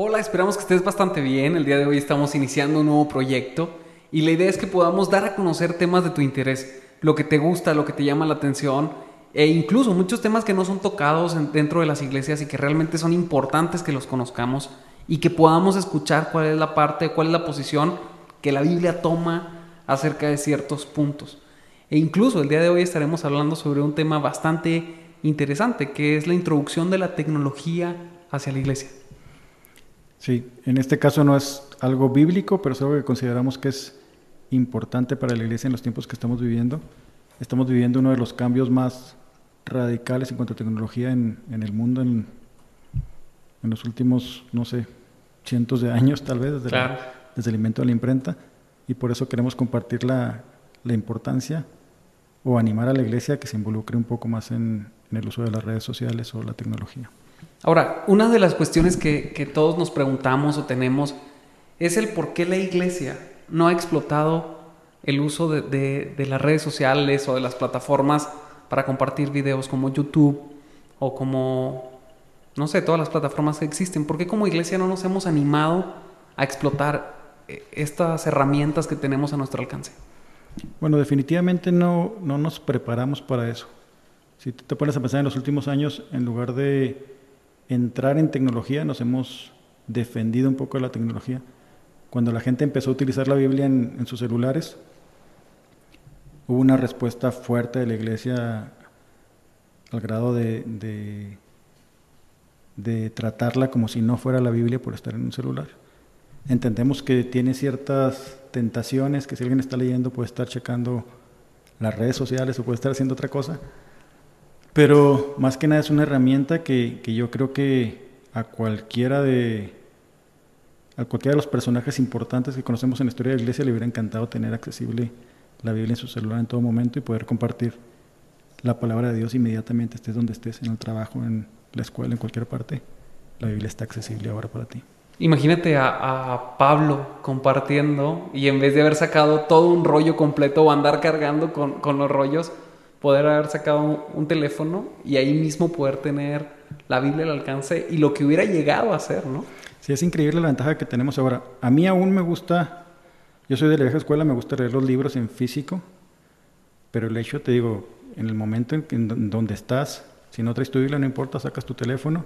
Hola, esperamos que estés bastante bien. El día de hoy estamos iniciando un nuevo proyecto y la idea es que podamos dar a conocer temas de tu interés, lo que te gusta, lo que te llama la atención e incluso muchos temas que no son tocados dentro de las iglesias y que realmente son importantes que los conozcamos y que podamos escuchar cuál es la parte, cuál es la posición que la Biblia toma acerca de ciertos puntos. E incluso el día de hoy estaremos hablando sobre un tema bastante interesante, que es la introducción de la tecnología hacia la iglesia. Sí, en este caso no es algo bíblico, pero es algo que consideramos que es importante para la iglesia en los tiempos que estamos viviendo. Estamos viviendo uno de los cambios más radicales en cuanto a tecnología en, el mundo en, los últimos, no sé, cientos de años tal vez, desde, desde el invento de la imprenta, y por eso queremos compartir la, la, importancia o animar a la iglesia a que se involucre un poco más en el uso de las redes sociales o la tecnología. Ahora, una de las cuestiones que, todos nos preguntamos o tenemos es el por qué la iglesia no ha explotado el uso de, las redes sociales o de las plataformas para compartir videos como YouTube o como, no sé, todas las plataformas que existen. ¿Por qué como iglesia no nos hemos animado a explotar eh, estas herramientas que tenemos a nuestro alcance? Bueno, definitivamente no, no nos preparamos para eso. Si te pones a pensar en los últimos años, en lugar de entrar en tecnología, nos hemos defendido un poco de la tecnología. Cuando la gente empezó a utilizar la Biblia en, sus celulares, hubo una respuesta fuerte de la iglesia al grado de, de, de, tratarla como si no fuera la Biblia por estar en un celular. Entendemos que tiene ciertas tentaciones, que si alguien está leyendo puede estar checando las redes sociales o puede estar haciendo otra cosa, pero más que nada es una herramienta que, que yo creo que a cualquiera de a cualquiera de los personajes importantes que conocemos en la historia de la iglesia le hubiera encantado tener accesible la Biblia en su celular en todo momento y poder compartir la palabra de Dios inmediatamente, estés donde estés, en el trabajo, en la escuela, en cualquier parte. La Biblia está accesible ahora para ti. Imagínate a, a, Pablo compartiendo y en vez de haber sacado todo un rollo completo o andar cargando con, con los rollos, poder haber sacado un, teléfono y ahí mismo poder tener la Biblia al alcance y lo que hubiera llegado a hacer, ¿no? Sí, es increíble la ventaja que tenemos ahora. A mí aún me gusta, yo soy de la vieja escuela, me gusta leer los libros en físico, pero el hecho, te digo, en el momento en, donde estás, si no traes tu Biblia, no importa, sacas tu teléfono,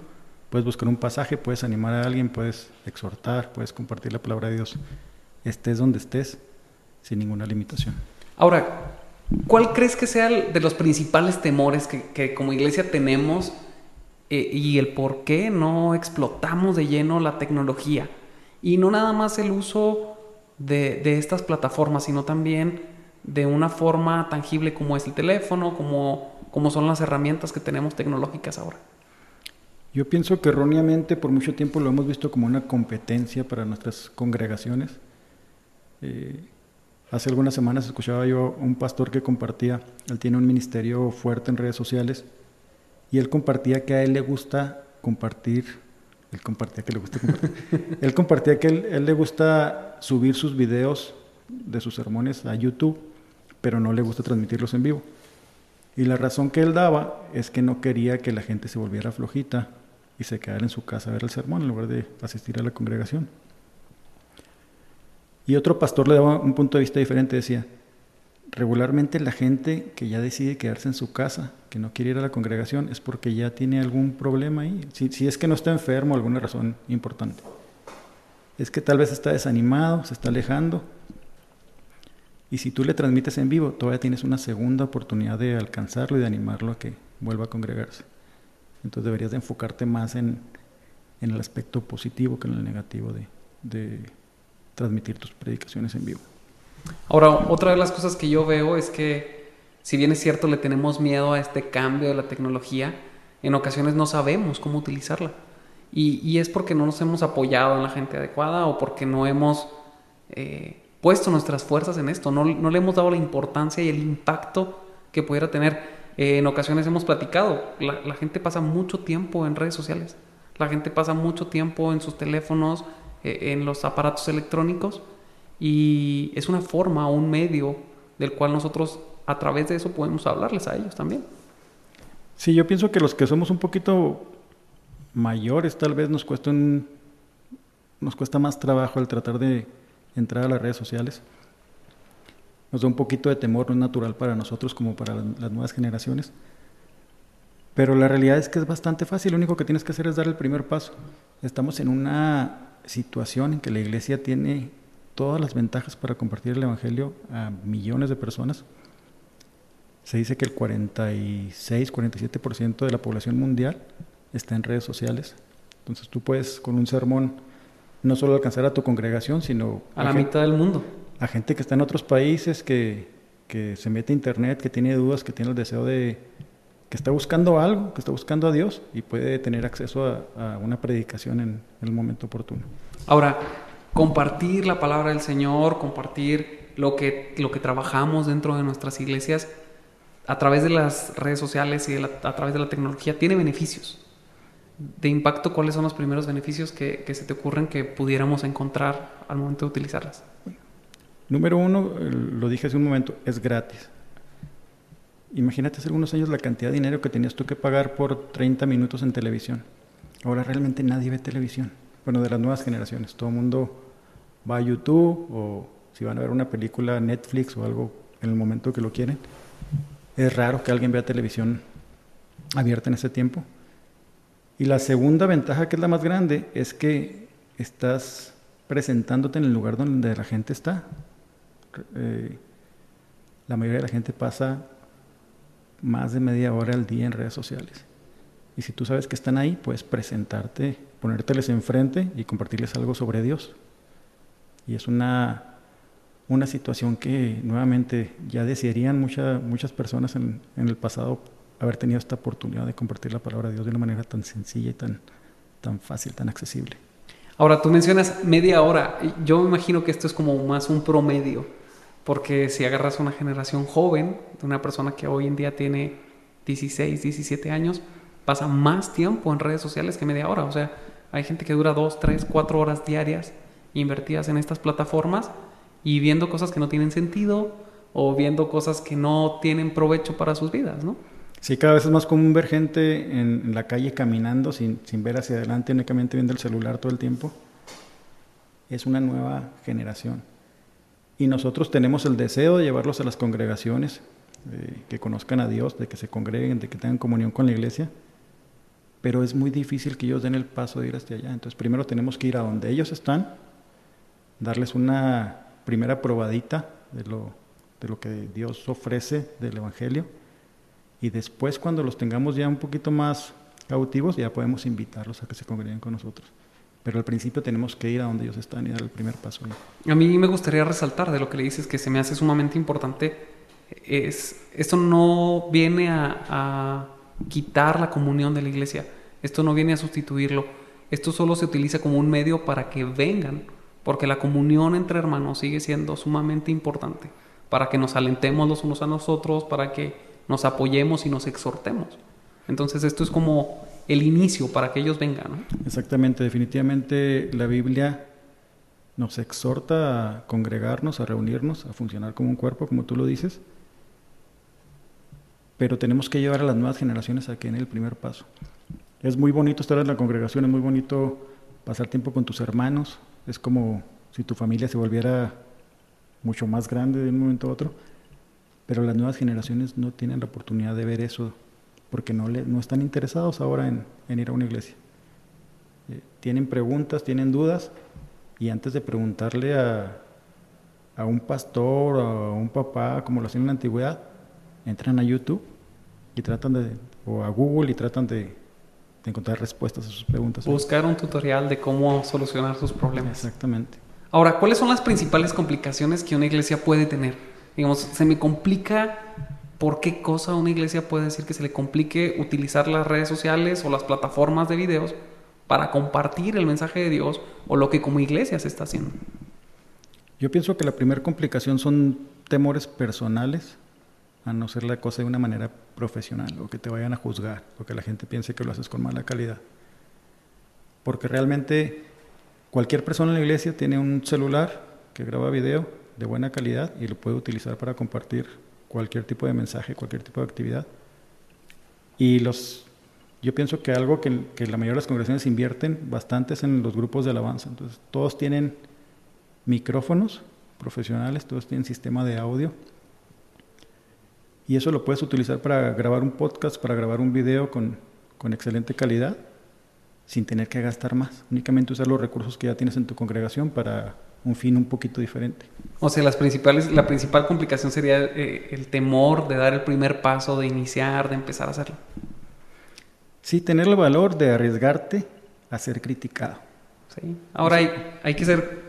puedes buscar un pasaje, puedes animar a alguien, puedes exhortar, puedes compartir la palabra de Dios, estés donde estés, sin ninguna limitación. Ahora, ¿Cuál crees que sea de los principales temores que, como iglesia tenemos eh, y el por qué no explotamos de lleno la tecnología? Y no nada más el uso de, estas plataformas, sino también de una forma tangible como es el teléfono, como, como son las herramientas que tenemos tecnológicas ahora. Yo pienso que erróneamente por mucho tiempo lo hemos visto como una competencia para nuestras congregaciones. Eh, Hace algunas semanas escuchaba yo un pastor que compartía, él tiene un ministerio fuerte en redes sociales, y él compartía que a él le gusta compartir, él compartía que le gusta compartir, él compartía que él, él le gusta subir sus videos de sus sermones a YouTube, pero no le gusta transmitirlos en vivo. Y la razón que él daba es que no quería que la gente se volviera flojita y se quedara en su casa a ver el sermón en lugar de asistir a la congregación. Y otro pastor le daba un punto de vista diferente, decía, regularmente la gente que ya decide quedarse en su casa, que no quiere ir a la congregación, es porque ya tiene algún problema ahí, si, es que no está enfermo, alguna razón importante. Es que tal vez está desanimado, se está alejando, y si tú le transmites en vivo, todavía tienes una segunda oportunidad de alcanzarlo y de animarlo a que vuelva a congregarse. Entonces deberías de enfocarte más en, el aspecto positivo que en el negativo de transmitir tus predicaciones en vivo. Ahora, otra de las cosas que yo veo es que, si bien es cierto, le tenemos miedo a este cambio de la tecnología, en ocasiones no sabemos cómo utilizarla. Y, es porque no nos hemos apoyado en la gente adecuada o porque no hemos eh, puesto nuestras fuerzas en esto, no, le hemos dado la importancia y el impacto que pudiera tener. Eh, en ocasiones hemos platicado, la gente pasa mucho tiempo en redes sociales, la gente pasa mucho tiempo en sus teléfonos, en los aparatos electrónicos y es una forma un medio del cual nosotros a través de eso podemos hablarles a ellos también. Sí, yo pienso que los que somos un poquito mayores tal vez nos cuesta un, nos cuesta más trabajo el tratar de entrar a las redes sociales. Nos da un poquito de temor, no es natural para nosotros como para las nuevas generaciones. Pero la realidad es que es bastante fácil, lo único que tienes que hacer es dar el primer paso. Estamos en una situación en que la iglesia tiene todas las ventajas para compartir el Evangelio a millones de personas. Se dice que el 46, 47% de la población mundial está en redes sociales. Entonces tú puedes con un sermón no solo alcanzar a tu congregación, sino a, la mitad del mundo. A gente que está en otros países, que, que se mete a internet, que tiene dudas, que tiene el deseo de, que está buscando algo, que está buscando a Dios y puede tener acceso a, una predicación en, en, el momento oportuno. Ahora, compartir la palabra del Señor, compartir lo que, lo que trabajamos dentro de nuestras iglesias a través de las redes sociales y a través de la tecnología tiene beneficios de impacto, ¿cuáles son los primeros beneficios que, se te ocurren que pudiéramos encontrar al momento de utilizarlas? Número uno, lo dije hace un momento, es gratis. Imagínate hace algunos años la cantidad de dinero que tenías tú que pagar por 30 minutos en televisión. Ahora realmente nadie ve televisión. Bueno, de las nuevas generaciones. Todo el mundo va a YouTube o si van a ver una película Netflix o algo en el momento que lo quieren. Es raro que alguien vea televisión abierta en ese tiempo. Y la segunda ventaja, que es la más grande, es que estás presentándote en el lugar donde la gente está. Eh, la mayoría de la gente pasa más de media hora al día en redes sociales. Y si tú sabes que están ahí, puedes presentarte, ponérteles enfrente y compartirles algo sobre Dios. Y es una, una situación que nuevamente ya desearían muchas personas en, en el pasado haber tenido esta oportunidad de compartir la palabra de Dios de una manera tan sencilla y tan, tan fácil, tan accesible. Ahora, tú mencionas media hora. Yo me imagino que esto es como más un promedio, porque si agarras una generación joven, de una persona que hoy en día tiene 16, 17 años, pasa más tiempo en redes sociales que media hora. O sea, hay gente que dura 2, 3, 4 horas diarias invertidas en estas plataformas y viendo cosas que no tienen sentido o viendo cosas que no tienen provecho para sus vidas, ¿no? Sí, cada vez es más común ver gente en, la calle caminando sin, sin, ver hacia adelante, únicamente viendo el celular todo el tiempo. Es una nueva generación. Y nosotros tenemos el deseo de llevarlos a las congregaciones, que conozcan a Dios, de que se congreguen, de que tengan comunión con la iglesia. Pero es muy difícil que ellos den el paso de ir hasta allá. Entonces primero tenemos que ir a donde ellos están, darles una primera probadita de lo, de lo que Dios ofrece del Evangelio y después cuando los tengamos ya un poquito más cautivos, ya podemos invitarlos a que se congreguen con nosotros. Pero al principio tenemos que ir a donde ellos están y dar el primer paso. A mí me gustaría resaltar de lo que le dices que se me hace sumamente importante. Es, esto no viene a, quitar la comunión de la iglesia. Esto no viene a sustituirlo. Esto solo se utiliza como un medio para que vengan, porque la comunión entre hermanos sigue siendo sumamente importante, para que nos alentemos los unos a nosotros, para que nos apoyemos y nos exhortemos. Entonces esto es como el inicio para que ellos vengan. Exactamente, definitivamente la Biblia nos exhorta a congregarnos, a reunirnos, a funcionar como un cuerpo, como tú lo dices, pero tenemos que llevar a las nuevas generaciones a que den el primer paso. Es muy bonito estar en la congregación, es muy bonito pasar tiempo con tus hermanos, es como si tu familia se volviera mucho más grande de un momento a otro, pero las nuevas generaciones no tienen la oportunidad de ver eso porque no, le, no están interesados ahora en, ir a una iglesia. Eh, tienen preguntas, tienen dudas y antes de preguntarle a, a un pastor a un papá como lo hacían en la antigüedad, entran a YouTube y tratan de, o a Google y tratan de, de encontrar respuestas a sus preguntas. Buscar un tutorial de cómo solucionar sus problemas. Exactamente. Ahora, ¿cuáles son las principales complicaciones que una iglesia puede tener? Digamos, se me complica por qué cosa una iglesia puede decir que se le complique utilizar las redes sociales o las plataformas de videos para compartir el mensaje de Dios o lo que como iglesia se está haciendo. Yo pienso que la primera complicación son temores personales, a no ser la cosa de una manera profesional, o que te vayan a juzgar, o que la gente piense que lo haces con mala calidad. Porque realmente cualquier persona en la iglesia tiene un celular que graba video de buena calidad y lo puede utilizar para compartir cualquier tipo de mensaje, cualquier tipo de actividad. Y los yo pienso que algo que, que, la mayoría de las congregaciones invierten bastante es en los grupos de alabanza. Entonces, todos tienen micrófonos profesionales, todos tienen sistema de audio. Y eso lo puedes utilizar para grabar un podcast, para grabar un video con, con excelente calidad, sin tener que gastar más. Únicamente usar los recursos que ya tienes en tu congregación para un fin un poquito diferente. O sea, las principales, la principal complicación sería eh, el temor de dar el primer paso, de iniciar, de empezar a hacerlo. Sí, tener el valor de arriesgarte a ser criticado. Sí. Ahora hay, hay que ser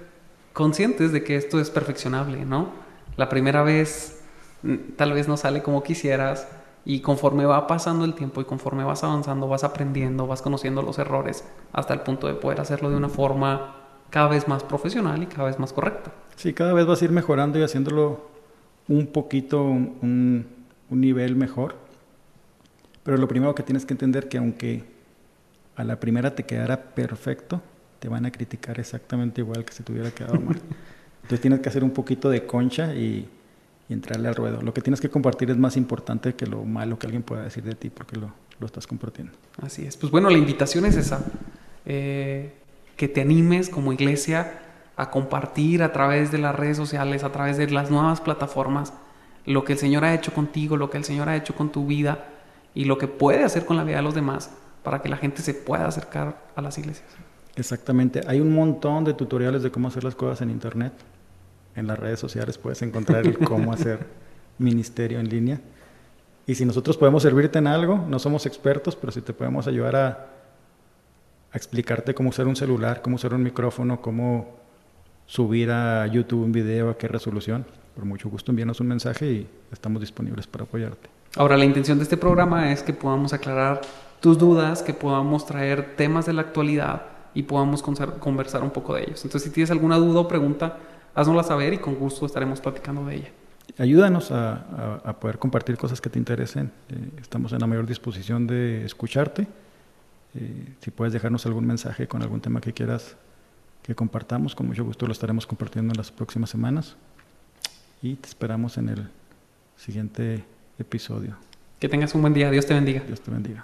conscientes de que esto es perfeccionable, ¿no? La primera vez mm, tal vez no sale como quisieras y conforme va pasando el tiempo y conforme vas avanzando, vas aprendiendo, vas conociendo los errores hasta el punto de poder hacerlo de una forma cada vez más profesional y cada vez más correcta. Sí, cada vez vas a ir mejorando y haciéndolo un poquito, un, un nivel mejor. Pero lo primero que tienes que entender que aunque a la primera te quedara perfecto, te van a criticar exactamente igual que si te hubiera quedado mal. Entonces tienes que hacer un poquito de concha y, y, entrarle al ruedo. Lo que tienes que compartir es más importante que lo malo que alguien pueda decir de ti porque lo, lo estás compartiendo. Así es. Pues bueno, la invitación es esa. Eh, que te animes como iglesia a compartir a través de las redes sociales, a través de las nuevas plataformas, lo que el Señor ha hecho contigo, lo que el Señor ha hecho con tu vida y lo que puede hacer con la vida de los demás para que la gente se pueda acercar a las iglesias. Exactamente. Hay un montón de tutoriales de cómo hacer las cosas en Internet. En las redes sociales puedes encontrar el cómo hacer ministerio en línea. Y si nosotros podemos servirte en algo, no somos expertos, pero si te podemos ayudar a a explicarte cómo usar un celular, cómo usar un micrófono, cómo subir a YouTube un video, a qué resolución. Por mucho gusto envíanos un mensaje y estamos disponibles para apoyarte. Ahora, la intención de este programa es que podamos aclarar tus dudas, que podamos traer temas de la actualidad y podamos conversar un poco de ellos. Entonces, si tienes alguna duda o pregunta, haznosla saber y con gusto estaremos platicando de ella. Ayúdanos a, a, poder compartir cosas que te interesen. Eh, estamos en la mayor disposición de escucharte eh, si puedes dejarnos algún mensaje con algún tema que quieras que compartamos, con mucho gusto lo estaremos compartiendo en las próximas semanas. Y te esperamos en el siguiente episodio. Que tengas un buen día. Dios te bendiga. Dios te bendiga.